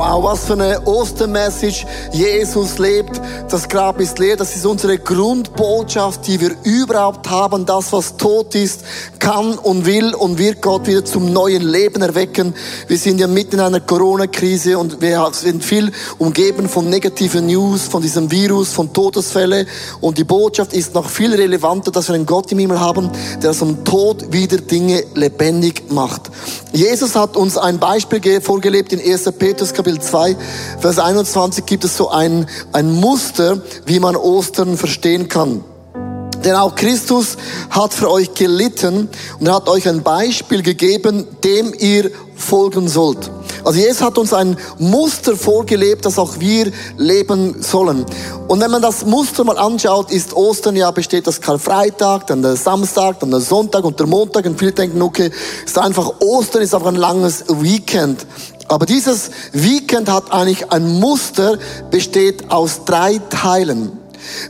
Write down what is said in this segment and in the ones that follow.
Wow, was für eine Ostermessage. Jesus lebt, das Grab ist leer. Das ist unsere Grundbotschaft, die wir überhaupt haben. Das, was tot ist, kann und will und wird Gott wieder zum neuen Leben erwecken. Wir sind ja mitten in einer Corona-Krise und wir sind viel umgeben von negativen News, von diesem Virus, von Todesfälle. Und die Botschaft ist noch viel relevanter, dass wir einen Gott im Himmel haben, der zum Tod wieder Dinge lebendig macht. Jesus hat uns ein Beispiel vorgelebt in 1. Petrus Kapitel Kapitel 2, Vers 21 gibt es so ein, ein Muster, wie man Ostern verstehen kann. Denn auch Christus hat für euch gelitten und er hat euch ein Beispiel gegeben, dem ihr folgen sollt. Also Jesus hat uns ein Muster vorgelebt, das auch wir leben sollen. Und wenn man das Muster mal anschaut, ist Ostern ja besteht das Karfreitag, dann der Samstag, dann der Sonntag und der Montag. Und viele denken, okay, ist einfach Ostern, ist einfach ein langes Weekend. Aber dieses Weekend hat eigentlich ein Muster, besteht aus drei Teilen.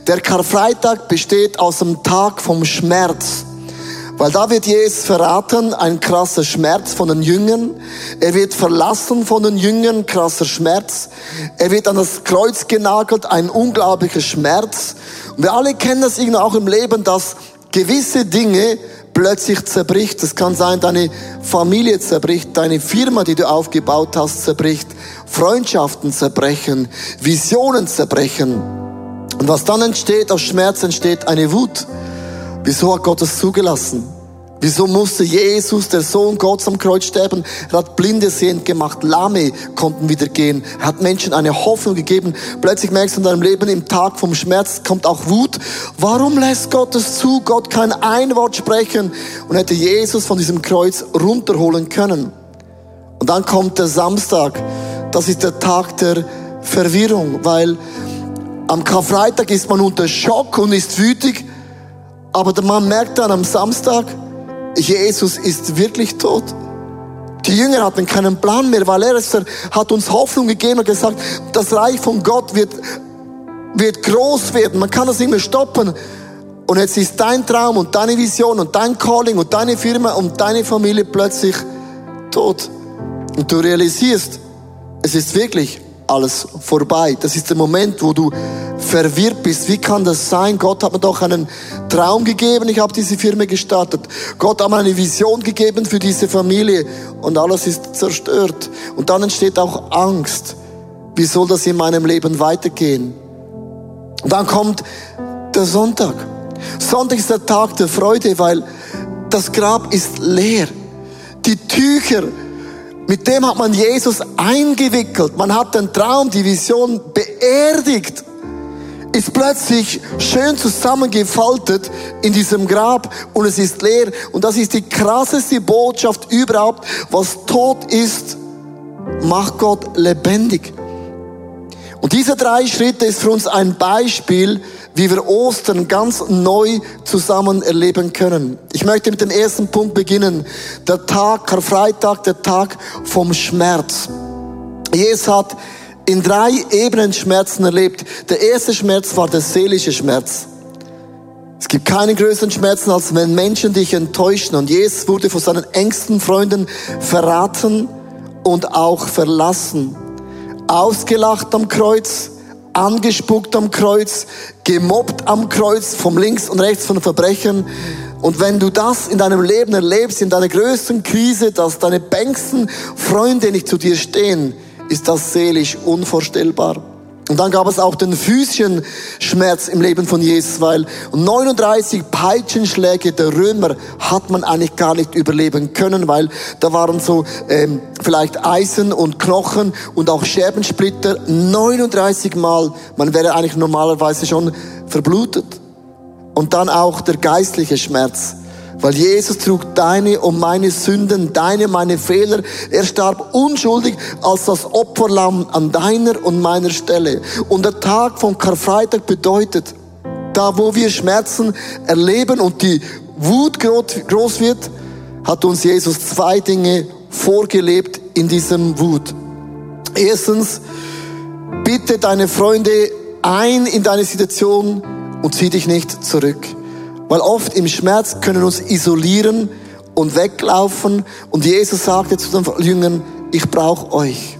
Der Karfreitag besteht aus dem Tag vom Schmerz. Weil da wird Jesus verraten, ein krasser Schmerz von den Jüngern. Er wird verlassen von den Jüngern, krasser Schmerz. Er wird an das Kreuz genagelt, ein unglaublicher Schmerz. Und wir alle kennen das irgendwie auch im Leben, dass gewisse Dinge plötzlich zerbricht. Es kann sein, deine Familie zerbricht, deine Firma, die du aufgebaut hast, zerbricht, Freundschaften zerbrechen, Visionen zerbrechen. Und was dann entsteht, aus Schmerz entsteht eine Wut. Wieso hat Gott es zugelassen? Wieso musste Jesus, der Sohn Gottes, am Kreuz sterben? Er hat Blinde sehend gemacht, Lahme konnten wieder gehen. Er hat Menschen eine Hoffnung gegeben. Plötzlich merkst du in deinem Leben, im Tag vom Schmerz kommt auch Wut. Warum lässt Gott es zu? Gott kann ein Wort sprechen und hätte Jesus von diesem Kreuz runterholen können. Und dann kommt der Samstag. Das ist der Tag der Verwirrung, weil am Karfreitag ist man unter Schock und ist wütig. Aber der Mann merkt dann am Samstag, Jesus ist wirklich tot. Die Jünger hatten keinen Plan mehr, weil er hat uns Hoffnung gegeben und gesagt, das Reich von Gott wird, wird groß werden. Man kann das nicht mehr stoppen. Und jetzt ist dein Traum und deine Vision und dein Calling und deine Firma und deine Familie plötzlich tot. Und du realisierst, es ist wirklich alles vorbei. Das ist der Moment, wo du verwirrt bist. Wie kann das sein? Gott hat mir doch einen Traum gegeben. Ich habe diese Firma gestartet. Gott hat mir eine Vision gegeben für diese Familie und alles ist zerstört. Und dann entsteht auch Angst. Wie soll das in meinem Leben weitergehen? Und dann kommt der Sonntag. Sonntag ist der Tag der Freude, weil das Grab ist leer. Die Tücher mit dem hat man Jesus eingewickelt. Man hat den Traum, die Vision beerdigt. Ist plötzlich schön zusammengefaltet in diesem Grab und es ist leer. Und das ist die krasseste Botschaft überhaupt. Was tot ist, macht Gott lebendig. Und diese drei Schritte ist für uns ein Beispiel, wie wir Ostern ganz neu zusammen erleben können. Ich möchte mit dem ersten Punkt beginnen. Der Tag, Karfreitag, der Tag vom Schmerz. Jesus hat in drei Ebenen Schmerzen erlebt. Der erste Schmerz war der seelische Schmerz. Es gibt keinen größeren Schmerzen, als wenn Menschen dich enttäuschen. Und Jesus wurde von seinen engsten Freunden verraten und auch verlassen ausgelacht am Kreuz, angespuckt am Kreuz, gemobbt am Kreuz, vom links und rechts von Verbrechen. Und wenn du das in deinem Leben erlebst, in deiner größten Krise, dass deine bängsten Freunde nicht zu dir stehen, ist das seelisch unvorstellbar. Und dann gab es auch den physischen Schmerz im Leben von Jesus, weil 39 Peitschenschläge der Römer hat man eigentlich gar nicht überleben können, weil da waren so ähm, vielleicht Eisen und Knochen und auch Scherbensplitter 39 Mal. Man wäre eigentlich normalerweise schon verblutet. Und dann auch der geistliche Schmerz. Weil Jesus trug deine und meine Sünden, deine, meine Fehler. Er starb unschuldig als das Opferlamm an deiner und meiner Stelle. Und der Tag vom Karfreitag bedeutet, da wo wir Schmerzen erleben und die Wut groß wird, hat uns Jesus zwei Dinge vorgelebt in diesem Wut. Erstens, Bitte deine Freunde ein in deine Situation und zieh dich nicht zurück. Weil oft im Schmerz können uns isolieren und weglaufen. Und Jesus sagte zu den Jüngern, ich brauche euch.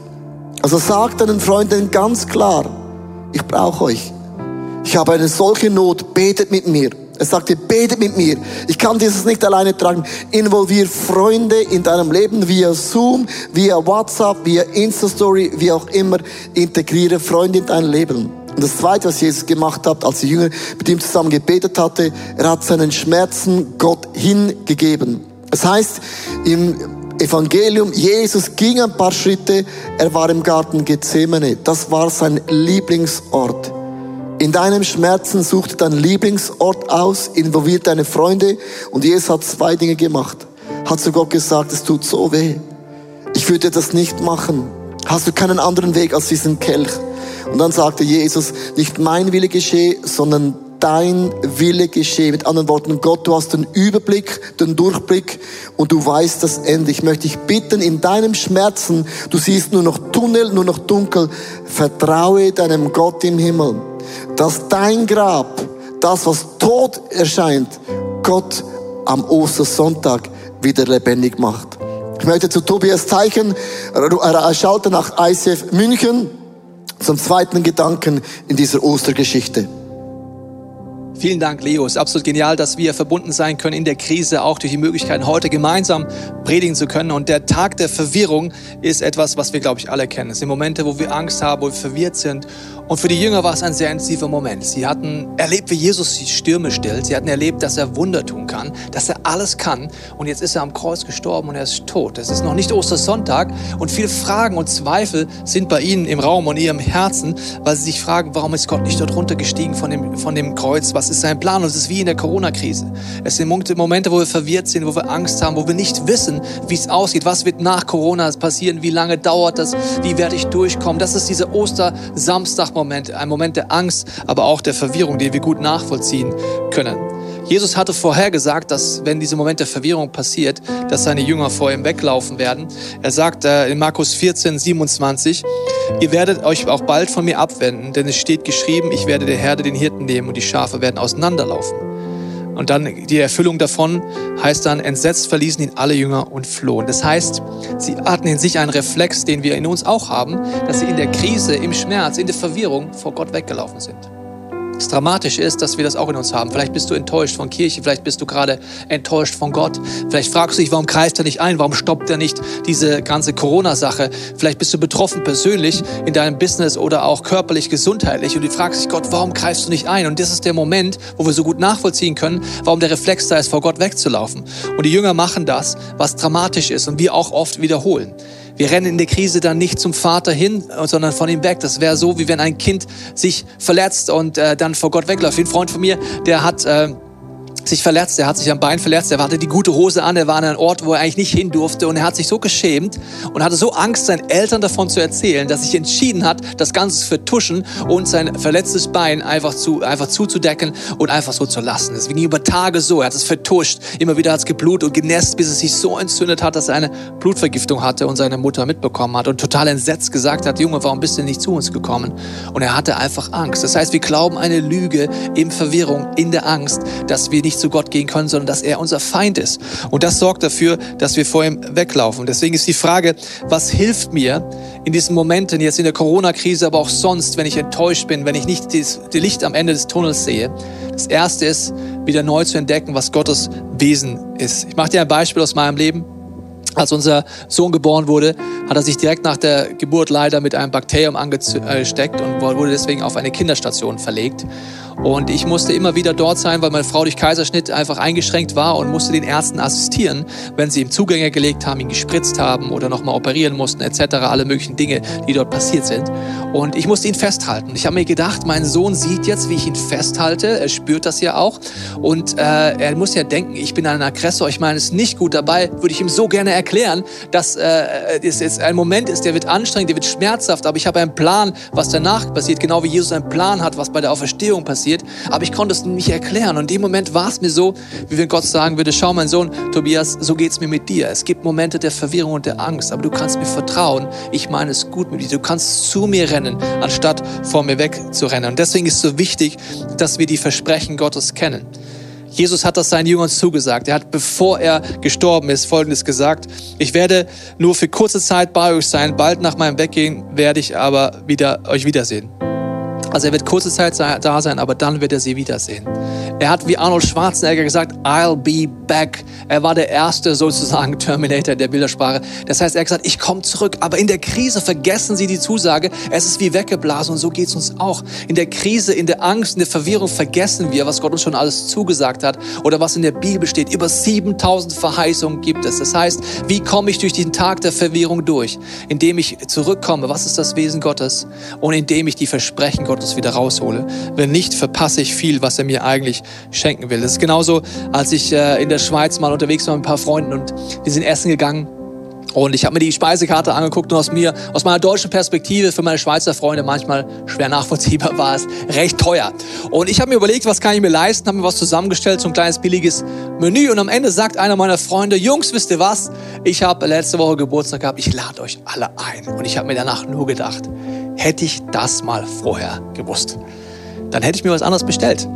Also sagt deinen Freunden ganz klar, ich brauche euch. Ich habe eine solche Not, betet mit mir. Er sagte, betet mit mir. Ich kann dieses nicht alleine tragen. Involvier Freunde in deinem Leben via Zoom, via WhatsApp, via Insta-Story, wie auch immer. Integriere Freunde in dein Leben. Und das Zweite, was Jesus gemacht hat, als die Jünger mit ihm zusammen gebetet hatte, er hat seinen Schmerzen Gott hingegeben. Das heißt, im Evangelium, Jesus ging ein paar Schritte, er war im Garten Gethsemane. Das war sein Lieblingsort. In deinem Schmerzen such deinen Lieblingsort aus, involviert deine Freunde und Jesus hat zwei Dinge gemacht. Hat zu Gott gesagt, es tut so weh. Ich würde das nicht machen. Hast du keinen anderen Weg als diesen Kelch? Und dann sagte Jesus, nicht mein Wille geschehe, sondern dein Wille geschehe. Mit anderen Worten, Gott, du hast den Überblick, den Durchblick und du weißt das Ende. Ich möchte dich bitten, in deinem Schmerzen, du siehst nur noch Tunnel, nur noch dunkel, vertraue deinem Gott im Himmel dass dein Grab, das was tot erscheint, Gott am Ostersonntag wieder lebendig macht. Ich möchte zu Tobias Zeichen schalten nach ICF München zum zweiten Gedanken in dieser Ostergeschichte. Vielen Dank, Leo. Es ist absolut genial, dass wir verbunden sein können in der Krise, auch durch die Möglichkeit, heute gemeinsam predigen zu können. Und der Tag der Verwirrung ist etwas, was wir, glaube ich, alle kennen. Es sind Momente, wo wir Angst haben, wo wir verwirrt sind. Und für die Jünger war es ein sehr intensiver Moment. Sie hatten erlebt, wie Jesus die Stürme stillt. Sie hatten erlebt, dass er Wunder tun kann, dass er alles kann. Und jetzt ist er am Kreuz gestorben und er ist tot. Es ist noch nicht Ostersonntag und viele Fragen und Zweifel sind bei ihnen im Raum und ihrem Herzen, weil sie sich fragen, warum ist Gott nicht dort runtergestiegen von dem, von dem Kreuz? Was ist sein Plan? Und es ist wie in der Corona-Krise. Es sind Momente, wo wir verwirrt sind, wo wir Angst haben, wo wir nicht wissen, wie es aussieht. Was wird nach Corona passieren? Wie lange dauert das? Wie werde ich durchkommen? Das ist dieser Ostersamstag-Moment Moment, ein Moment der Angst, aber auch der Verwirrung, den wir gut nachvollziehen können. Jesus hatte vorhergesagt, dass wenn diese Moment der Verwirrung passiert, dass seine Jünger vor ihm weglaufen werden. Er sagt äh, in Markus 14, 27, ihr werdet euch auch bald von mir abwenden, denn es steht geschrieben, ich werde der Herde den Hirten nehmen und die Schafe werden auseinanderlaufen. Und dann die Erfüllung davon heißt dann, entsetzt verließen ihn alle Jünger und flohen. Das heißt, sie hatten in sich einen Reflex, den wir in uns auch haben, dass sie in der Krise, im Schmerz, in der Verwirrung vor Gott weggelaufen sind. Das Dramatische ist, dass wir das auch in uns haben. Vielleicht bist du enttäuscht von Kirche, vielleicht bist du gerade enttäuscht von Gott. Vielleicht fragst du dich, warum greift er nicht ein? Warum stoppt er nicht diese ganze Corona-Sache? Vielleicht bist du betroffen persönlich in deinem Business oder auch körperlich, gesundheitlich und du fragst dich, Gott, warum greifst du nicht ein? Und das ist der Moment, wo wir so gut nachvollziehen können, warum der Reflex da ist, vor Gott wegzulaufen. Und die Jünger machen das, was dramatisch ist und wir auch oft wiederholen. Wir rennen in der Krise dann nicht zum Vater hin, sondern von ihm weg. Das wäre so, wie wenn ein Kind sich verletzt und äh, dann vor Gott wegläuft. Ein Freund von mir, der hat... Äh, sich verletzt, er hat sich am Bein verletzt, er hatte die gute Hose an, er war an einem Ort, wo er eigentlich nicht hin durfte und er hat sich so geschämt und hatte so Angst, seinen Eltern davon zu erzählen, dass sich entschieden hat, das Ganze zu vertuschen und sein verletztes Bein einfach, zu, einfach zuzudecken und einfach so zu lassen. Es ging über Tage so, er hat es vertuscht, immer wieder hat es geblutet und genässt, bis es sich so entzündet hat, dass er eine Blutvergiftung hatte und seine Mutter mitbekommen hat und total entsetzt gesagt hat, Junge, warum bist du nicht zu uns gekommen? Und er hatte einfach Angst. Das heißt, wir glauben eine Lüge in Verwirrung, in der Angst, dass wir nicht zu Gott gehen können, sondern dass er unser Feind ist. Und das sorgt dafür, dass wir vor ihm weglaufen. Deswegen ist die Frage, was hilft mir in diesen Momenten, jetzt in der Corona-Krise, aber auch sonst, wenn ich enttäuscht bin, wenn ich nicht das Licht am Ende des Tunnels sehe? Das erste ist, wieder neu zu entdecken, was Gottes Wesen ist. Ich mache dir ein Beispiel aus meinem Leben. Als unser Sohn geboren wurde, hat er sich direkt nach der Geburt leider mit einem Bakterium angesteckt und wurde deswegen auf eine Kinderstation verlegt. Und ich musste immer wieder dort sein, weil meine Frau durch Kaiserschnitt einfach eingeschränkt war und musste den Ärzten assistieren, wenn sie ihm Zugänge gelegt haben, ihn gespritzt haben oder nochmal operieren mussten, etc. Alle möglichen Dinge, die dort passiert sind. Und ich musste ihn festhalten. Ich habe mir gedacht, mein Sohn sieht jetzt, wie ich ihn festhalte. Er spürt das ja auch. Und äh, er muss ja denken, ich bin ein Aggressor. Ich meine, es ist nicht gut. Dabei würde ich ihm so gerne erklären, dass äh, es jetzt ein Moment ist, der wird anstrengend, der wird schmerzhaft. Aber ich habe einen Plan, was danach passiert. Genau wie Jesus einen Plan hat, was bei der Auferstehung passiert passiert, aber ich konnte es nicht erklären. Und in dem Moment war es mir so, wie wenn Gott sagen würde, schau mein Sohn, Tobias, so geht's mir mit dir. Es gibt Momente der Verwirrung und der Angst, aber du kannst mir vertrauen. Ich meine es gut mit dir. Du kannst zu mir rennen, anstatt vor mir wegzurennen. Und deswegen ist es so wichtig, dass wir die Versprechen Gottes kennen. Jesus hat das seinen Jüngern zugesagt. Er hat, bevor er gestorben ist, Folgendes gesagt. Ich werde nur für kurze Zeit bei euch sein. Bald nach meinem Weggehen werde ich aber wieder euch wiedersehen. Also er wird kurze Zeit da sein, aber dann wird er sie wiedersehen. Er hat wie Arnold Schwarzenegger gesagt, I'll be back. Er war der erste sozusagen Terminator der Bildersprache. Das heißt, er hat gesagt, ich komme zurück. Aber in der Krise vergessen sie die Zusage. Es ist wie weggeblasen und so geht es uns auch. In der Krise, in der Angst, in der Verwirrung vergessen wir, was Gott uns schon alles zugesagt hat oder was in der Bibel steht. Über 7000 Verheißungen gibt es. Das heißt, wie komme ich durch den Tag der Verwirrung durch? Indem ich zurückkomme. Was ist das Wesen Gottes? Und indem ich die Versprechen Gottes Gottes wieder raushole. Wenn nicht, verpasse ich viel, was er mir eigentlich schenken will. Das ist genauso, als ich äh, in der Schweiz mal unterwegs war mit ein paar Freunden und wir sind essen gegangen. Und ich habe mir die Speisekarte angeguckt und aus mir, aus meiner deutschen Perspektive für meine Schweizer Freunde manchmal schwer nachvollziehbar war es recht teuer. Und ich habe mir überlegt, was kann ich mir leisten, habe mir was zusammengestellt, so ein kleines billiges Menü. Und am Ende sagt einer meiner Freunde, Jungs, wisst ihr was? Ich habe letzte Woche Geburtstag gehabt, ich lade euch alle ein. Und ich habe mir danach nur gedacht, hätte ich das mal vorher gewusst, dann hätte ich mir was anderes bestellt.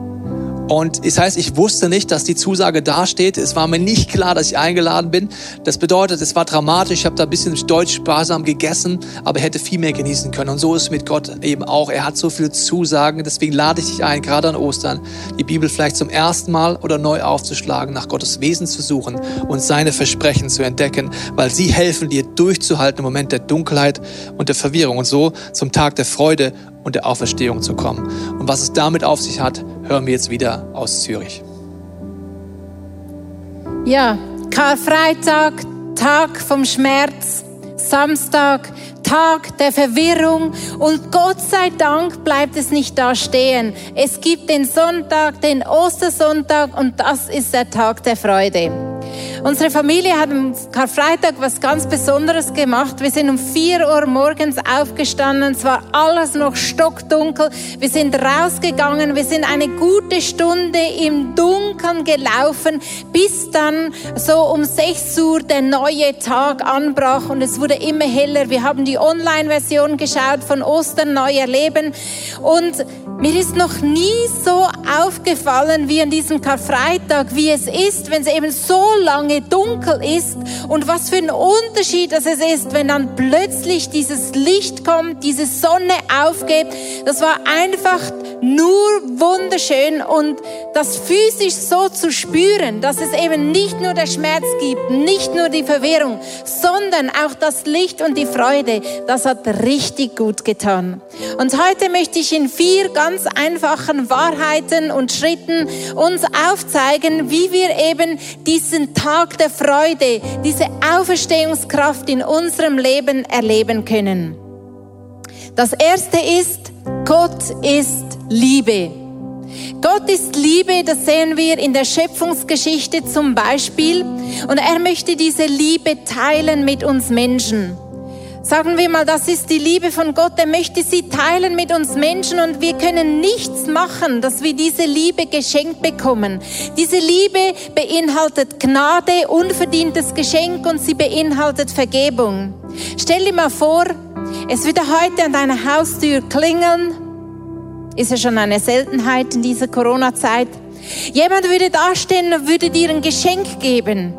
Und das heißt, ich wusste nicht, dass die Zusage dasteht. Es war mir nicht klar, dass ich eingeladen bin. Das bedeutet, es war dramatisch. Ich habe da ein bisschen deutsch sparsam gegessen, aber hätte viel mehr genießen können. Und so ist es mit Gott eben auch. Er hat so viele Zusagen. Deswegen lade ich dich ein, gerade an Ostern, die Bibel vielleicht zum ersten Mal oder neu aufzuschlagen, nach Gottes Wesen zu suchen und seine Versprechen zu entdecken, weil sie helfen dir durchzuhalten im Moment der Dunkelheit und der Verwirrung und so zum Tag der Freude und der Auferstehung zu kommen. Und was es damit auf sich hat, hören wir jetzt wieder aus Zürich. Ja, Karfreitag, Tag vom Schmerz, Samstag, Tag der Verwirrung und Gott sei Dank bleibt es nicht da stehen. Es gibt den Sonntag, den Ostersonntag und das ist der Tag der Freude. Unsere Familie hat am Karfreitag was ganz Besonderes gemacht. Wir sind um 4 Uhr morgens aufgestanden. Es war alles noch stockdunkel. Wir sind rausgegangen. Wir sind eine gute Stunde im Dunkeln gelaufen, bis dann so um 6 Uhr der neue Tag anbrach und es wurde immer heller. Wir haben die Online-Version geschaut von Ostern neu erleben und mir ist noch nie so aufgefallen wie an diesem Karfreitag, wie es ist, wenn es eben so lange dunkel ist und was für ein Unterschied das es ist, wenn dann plötzlich dieses Licht kommt, diese Sonne aufgeht. Das war einfach nur wunderschön und das physisch so zu spüren, dass es eben nicht nur der Schmerz gibt, nicht nur die Verwirrung, sondern auch das Licht und die Freude, das hat richtig gut getan. Und heute möchte ich in vier ganz einfachen Wahrheiten und Schritten uns aufzeigen, wie wir eben diesen Tag der Freude, diese Auferstehungskraft in unserem Leben erleben können. Das erste ist, Gott ist Liebe. Gott ist Liebe, das sehen wir in der Schöpfungsgeschichte zum Beispiel. Und er möchte diese Liebe teilen mit uns Menschen. Sagen wir mal, das ist die Liebe von Gott. Er möchte sie teilen mit uns Menschen und wir können nichts machen, dass wir diese Liebe geschenkt bekommen. Diese Liebe beinhaltet Gnade, unverdientes Geschenk und sie beinhaltet Vergebung. Stell dir mal vor, es würde heute an deiner Haustür klingeln. Ist ja schon eine Seltenheit in dieser Corona-Zeit. Jemand würde dastehen und würde dir ein Geschenk geben.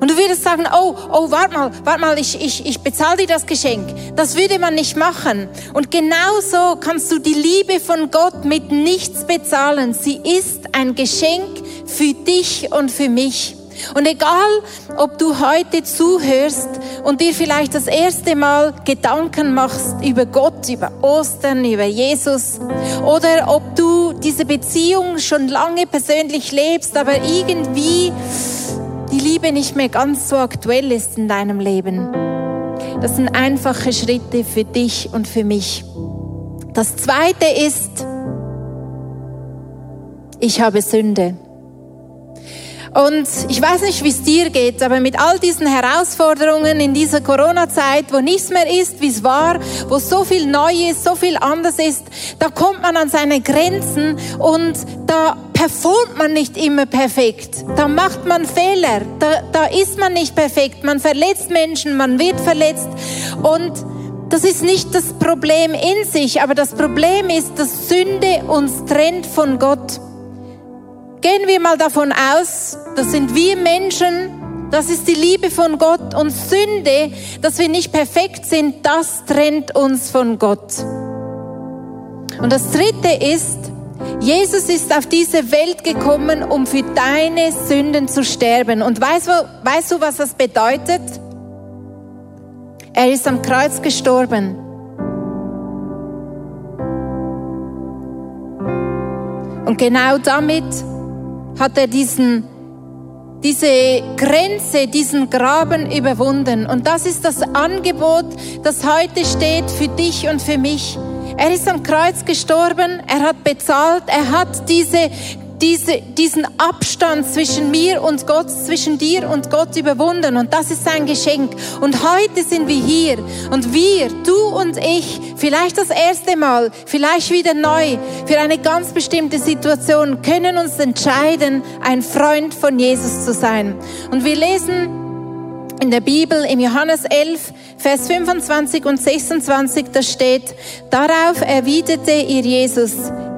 Und du würdest sagen, oh, oh, warte mal, warte mal, ich, ich, ich bezahle dir das Geschenk. Das würde man nicht machen. Und genauso kannst du die Liebe von Gott mit nichts bezahlen. Sie ist ein Geschenk für dich und für mich. Und egal, ob du heute zuhörst und dir vielleicht das erste Mal Gedanken machst über Gott, über Ostern, über Jesus, oder ob du diese Beziehung schon lange persönlich lebst, aber irgendwie die Liebe nicht mehr ganz so aktuell ist in deinem Leben. Das sind einfache Schritte für dich und für mich. Das zweite ist, ich habe Sünde. Und ich weiß nicht, wie es dir geht, aber mit all diesen Herausforderungen in dieser Corona-Zeit, wo nichts mehr ist, wie es war, wo so viel neu ist, so viel anders ist, da kommt man an seine Grenzen und da performt man nicht immer perfekt. Da macht man Fehler. Da, da ist man nicht perfekt. Man verletzt Menschen, man wird verletzt. Und das ist nicht das Problem in sich, aber das Problem ist, dass Sünde uns trennt von Gott. Gehen wir mal davon aus, das sind wir Menschen, das ist die Liebe von Gott und Sünde, dass wir nicht perfekt sind, das trennt uns von Gott. Und das Dritte ist, Jesus ist auf diese Welt gekommen, um für deine Sünden zu sterben. Und weißt du, weißt du was das bedeutet? Er ist am Kreuz gestorben. Und genau damit hat er diesen, diese Grenze, diesen Graben überwunden. Und das ist das Angebot, das heute steht für dich und für mich. Er ist am Kreuz gestorben, er hat bezahlt, er hat diese, diese, diesen Abstand zwischen mir und Gott, zwischen dir und Gott überwunden. Und das ist sein Geschenk. Und heute sind wir hier. Und wir, du und ich, vielleicht das erste Mal, vielleicht wieder neu, für eine ganz bestimmte Situation, können uns entscheiden, ein Freund von Jesus zu sein. Und wir lesen in der Bibel im Johannes 11, Vers 25 und 26, da steht, darauf erwiderte ihr Jesus,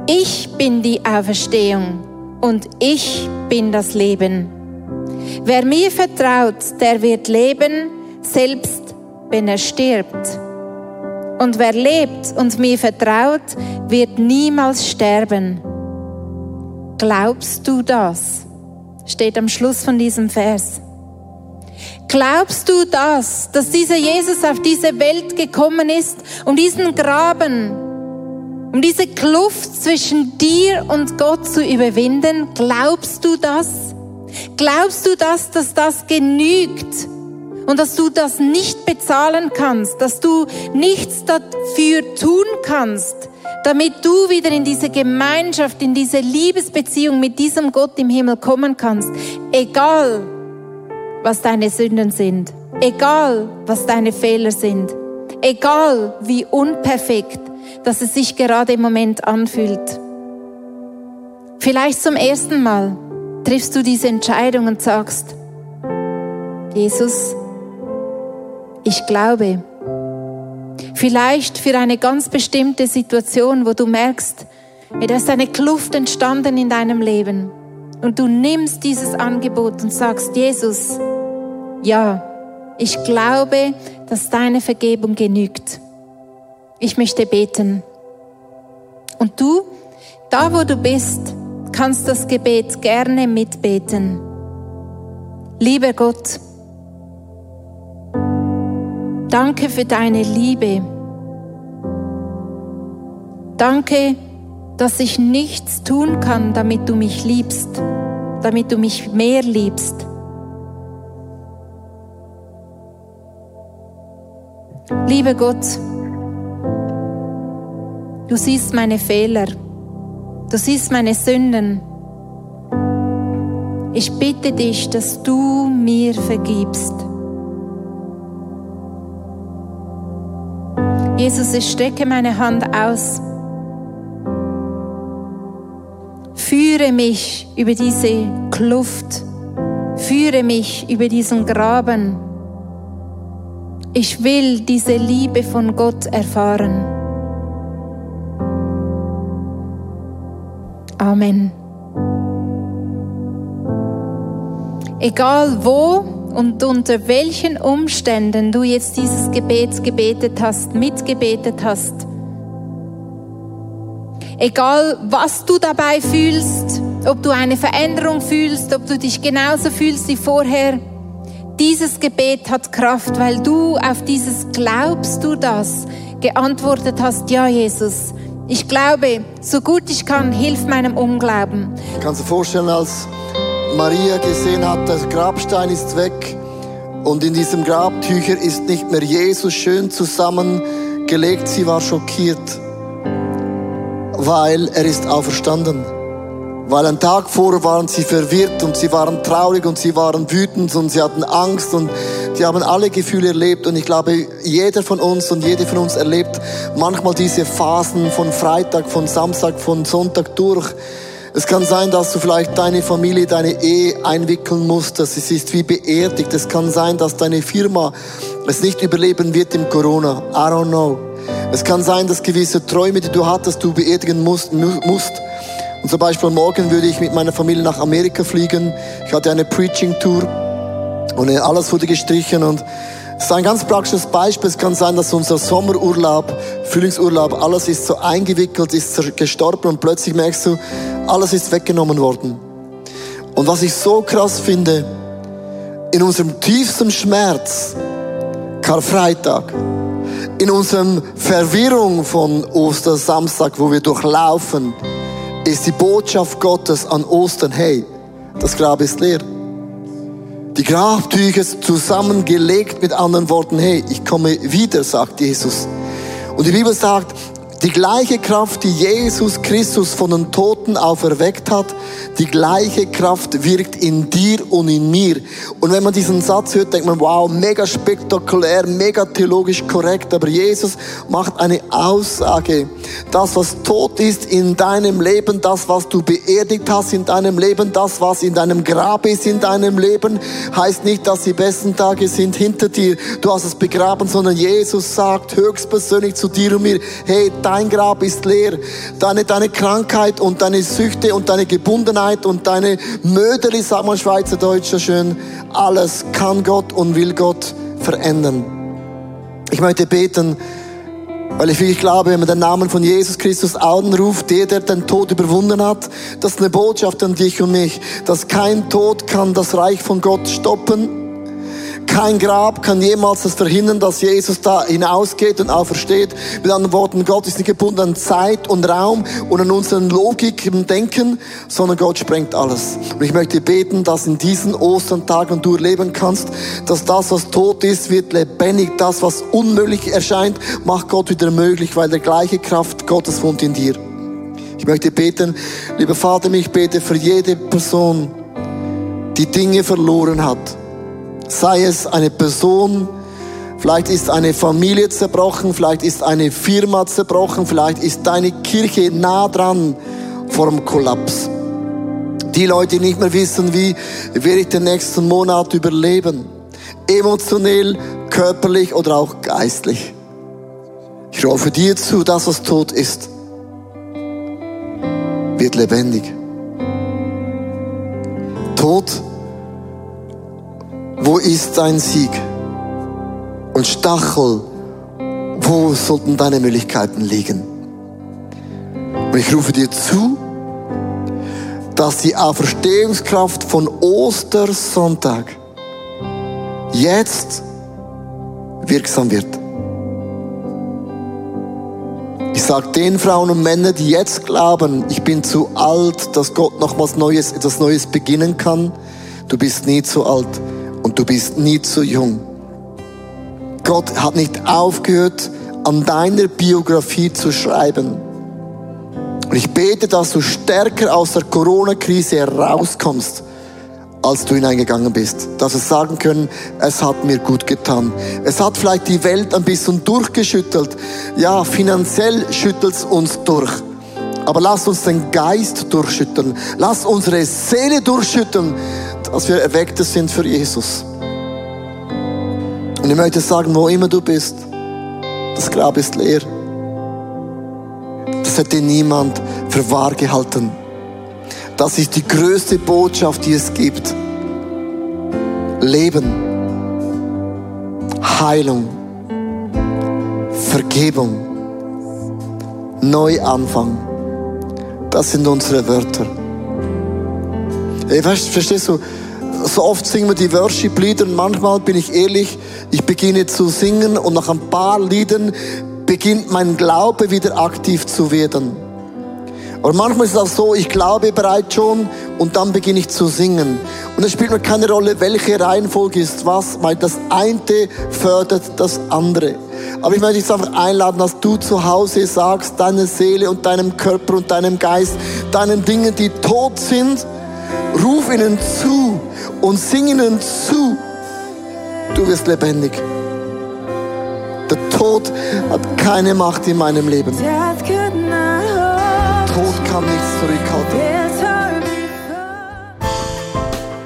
ich bin die Auferstehung und ich bin das Leben. Wer mir vertraut, der wird leben, selbst wenn er stirbt. Und wer lebt und mir vertraut, wird niemals sterben. Glaubst du das? Steht am Schluss von diesem Vers. Glaubst du das, dass dieser Jesus auf diese Welt gekommen ist, um diesen Graben um diese Kluft zwischen dir und Gott zu überwinden? Glaubst du das? Glaubst du das, dass das genügt und dass du das nicht bezahlen kannst, dass du nichts dafür tun kannst, damit du wieder in diese Gemeinschaft, in diese Liebesbeziehung mit diesem Gott im Himmel kommen kannst, egal was deine Sünden sind, egal was deine Fehler sind, egal wie unperfekt dass es sich gerade im Moment anfühlt. Vielleicht zum ersten Mal triffst du diese Entscheidung und sagst, Jesus, ich glaube. Vielleicht für eine ganz bestimmte Situation, wo du merkst, da ist eine Kluft entstanden in deinem Leben. Und du nimmst dieses Angebot und sagst, Jesus, ja, ich glaube, dass deine Vergebung genügt. Ich möchte beten. Und du, da wo du bist, kannst das Gebet gerne mitbeten. Lieber Gott, danke für deine Liebe. Danke, dass ich nichts tun kann, damit du mich liebst, damit du mich mehr liebst. Lieber Gott, Du siehst meine Fehler. Du siehst meine Sünden. Ich bitte dich, dass du mir vergibst. Jesus, ich strecke meine Hand aus. Führe mich über diese Kluft. Führe mich über diesen Graben. Ich will diese Liebe von Gott erfahren. Amen. Egal wo und unter welchen Umständen du jetzt dieses Gebet gebetet hast, mitgebetet hast, egal was du dabei fühlst, ob du eine Veränderung fühlst, ob du dich genauso fühlst wie vorher, dieses Gebet hat Kraft, weil du auf dieses glaubst du das geantwortet hast, ja Jesus, ich glaube, so gut ich kann, hilf meinem Unglauben. Kannst du dir vorstellen, als Maria gesehen hat, der Grabstein ist weg und in diesem Grabtücher ist nicht mehr Jesus schön zusammengelegt. Sie war schockiert, weil er ist auferstanden Weil einen Tag vorher waren sie verwirrt und sie waren traurig und sie waren wütend und sie hatten Angst und die haben alle Gefühle erlebt und ich glaube, jeder von uns und jede von uns erlebt manchmal diese Phasen von Freitag, von Samstag, von Sonntag durch. Es kann sein, dass du vielleicht deine Familie, deine Ehe einwickeln musst, dass es ist wie beerdigt. Es kann sein, dass deine Firma es nicht überleben wird im Corona. I don't know. Es kann sein, dass gewisse Träume, die du hattest, du beerdigen musst. musst. Und zum Beispiel morgen würde ich mit meiner Familie nach Amerika fliegen. Ich hatte eine Preaching-Tour und alles wurde gestrichen und das ist ein ganz praktisches Beispiel. Es kann sein, dass unser Sommerurlaub, Frühlingsurlaub, alles ist so eingewickelt, ist gestorben und plötzlich merkst du, alles ist weggenommen worden. Und was ich so krass finde, in unserem tiefsten Schmerz, Karfreitag, in unserem Verwirrung von Ostersamstag, wo wir durchlaufen, ist die Botschaft Gottes an Ostern, hey, das Grab ist leer. Die Grabtücher zusammengelegt mit anderen Worten, hey, ich komme wieder, sagt Jesus. Und die Bibel sagt, die gleiche Kraft, die Jesus Christus von den Toten auferweckt hat, die gleiche Kraft wirkt in dir und in mir. Und wenn man diesen Satz hört, denkt man, wow, mega spektakulär, mega theologisch korrekt. Aber Jesus macht eine Aussage. Das, was tot ist in deinem Leben, das, was du beerdigt hast in deinem Leben, das, was in deinem Grab ist in deinem Leben, heißt nicht, dass die besten Tage sind hinter dir. Du hast es begraben, sondern Jesus sagt höchstpersönlich zu dir und mir, hey, Grab ist leer. Deine, deine Krankheit und deine Süchte und deine Gebundenheit und deine Mödeli, sagt man Schweizerdeutsch so schön, alles kann Gott und will Gott verändern. Ich möchte beten, weil ich wirklich glaube, wenn man den Namen von Jesus Christus anruft, der, der den Tod überwunden hat, das ist eine Botschaft an dich und mich, dass kein Tod kann das Reich von Gott stoppen kein Grab kann jemals das verhindern, dass Jesus da hinausgeht und aufersteht. Mit anderen Worten, Gott ist nicht gebunden an Zeit und Raum und an unseren Logik im Denken, sondern Gott sprengt alles. Und ich möchte beten, dass in diesen Ostertagen du erleben kannst, dass das, was tot ist, wird lebendig. Das, was unmöglich erscheint, macht Gott wieder möglich, weil der gleiche Kraft Gottes wohnt in dir. Ich möchte beten, lieber Vater, ich bete für jede Person, die Dinge verloren hat sei es eine Person, vielleicht ist eine Familie zerbrochen, vielleicht ist eine Firma zerbrochen, vielleicht ist deine Kirche nah dran vor dem Kollaps. Die Leute, die nicht mehr wissen, wie werde ich den nächsten Monat überleben, emotionell, körperlich oder auch geistlich. Ich rufe dir zu, das was tot ist, wird lebendig. Tod wo ist dein Sieg? Und Stachel, wo sollten deine Möglichkeiten liegen? Und ich rufe dir zu, dass die Auferstehungskraft von Ostersonntag jetzt wirksam wird. Ich sage den Frauen und Männern, die jetzt glauben, ich bin zu alt, dass Gott noch was Neues, etwas Neues beginnen kann. Du bist nie zu alt und du bist nie zu jung. Gott hat nicht aufgehört, an deiner Biografie zu schreiben. Und ich bete, dass du stärker aus der Corona-Krise herauskommst, als du hineingegangen bist. Dass wir sagen können, es hat mir gut getan. Es hat vielleicht die Welt ein bisschen durchgeschüttelt. Ja, finanziell schüttelt es uns durch. Aber lass uns den Geist durchschütteln. Lass unsere Seele durchschütteln, dass wir Erweckte sind für Jesus. Und ich möchte sagen, wo immer du bist, das Grab ist leer. Das hätte niemand für wahr gehalten. Das ist die größte Botschaft, die es gibt. Leben, Heilung, Vergebung, Neuanfang. Das sind unsere Wörter. Hey, verstehst du? So oft singen wir die Worship-Lieder und manchmal bin ich ehrlich, ich beginne zu singen und nach ein paar Liedern beginnt mein Glaube wieder aktiv zu werden. Und manchmal ist es auch so, ich glaube bereits schon und dann beginne ich zu singen. Und es spielt mir keine Rolle, welche Reihenfolge ist was, weil das eine fördert das andere. Aber ich möchte dich einfach einladen, dass du zu Hause sagst, deine Seele und deinem Körper und deinem Geist, deinen Dingen, die tot sind, ruf ihnen zu und sing ihnen zu. Du wirst lebendig. Der Tod hat keine Macht in meinem Leben. Tod kann nichts zurückhalten.